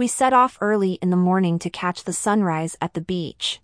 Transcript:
We set off early in the morning to catch the sunrise at the beach.